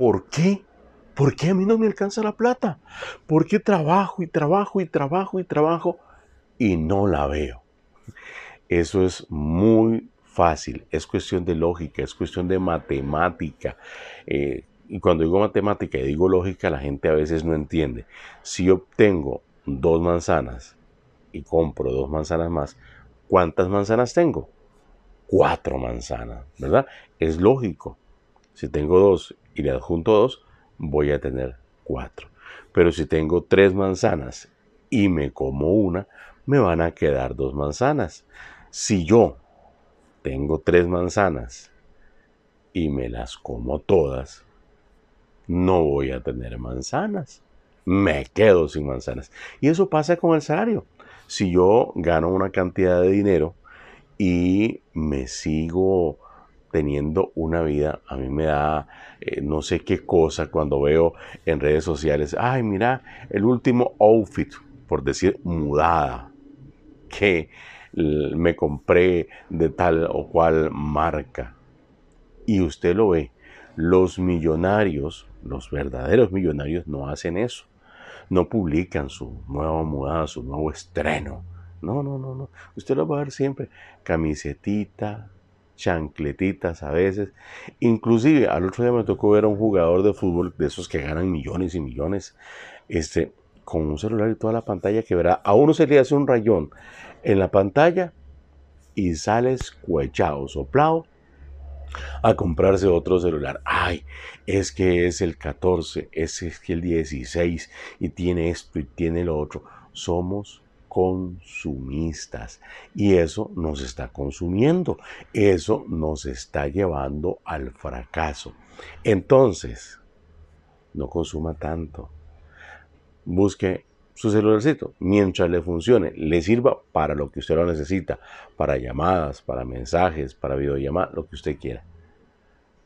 ¿por qué? ¿Por qué a mí no me alcanza la plata? ¿Por qué trabajo y trabajo y trabajo y trabajo y no la veo? Eso es muy fácil, es cuestión de lógica, es cuestión de matemática. Eh, y cuando digo matemática y digo lógica, la gente a veces no entiende. Si obtengo dos manzanas y compro dos manzanas más, ¿cuántas manzanas tengo? Cuatro manzanas, ¿verdad? Es lógico. Si tengo dos y le adjunto dos, voy a tener cuatro. Pero si tengo tres manzanas y me como una, me van a quedar dos manzanas. Si yo tengo tres manzanas y me las como todas, no voy a tener manzanas. Me quedo sin manzanas. Y eso pasa con el salario. Si yo gano una cantidad de dinero y me sigo teniendo una vida, a mí me da eh, no sé qué cosa cuando veo en redes sociales, ay, mira, el último outfit, por decir mudada, que me compré de tal o cual marca. Y usted lo ve, los millonarios, los verdaderos millonarios no hacen eso. No publican su nueva mudada, su nuevo estreno. No, no, no, no. Usted lo va a ver siempre. Camisetita, chancletitas a veces. Inclusive al otro día me tocó ver a un jugador de fútbol de esos que ganan millones y millones, este, con un celular y toda la pantalla que verá. A uno se le hace un rayón en la pantalla y sale escuechado, soplado a comprarse otro celular. Ay, es que es el 14, es, es que el 16 y tiene esto y tiene lo otro. Somos consumistas y eso nos está consumiendo, eso nos está llevando al fracaso. Entonces, no consuma tanto. Busque su celularcito mientras le funcione, le sirva para lo que usted lo necesita, para llamadas, para mensajes, para videollamadas, lo que usted quiera.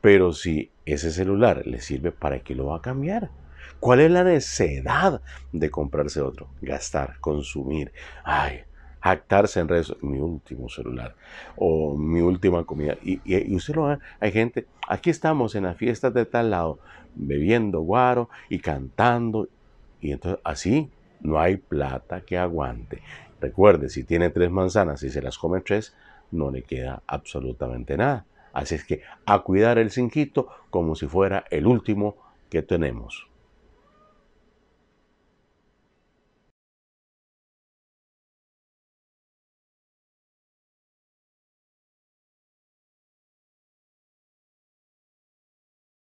Pero si ese celular le sirve, ¿para qué lo va a cambiar? ¿Cuál es la necesidad de comprarse otro? Gastar, consumir. Ay, jactarse en redes, mi último celular o mi última comida. Y, usted lo ve, hay gente, aquí estamos en las fiestas de tal lado, bebiendo guaro y cantando. Y entonces así no hay plata que aguante. Recuerde, si tiene tres manzanas y se las come tres, no le queda absolutamente nada. Así es que a cuidar el cinquito como si fuera el último que tenemos.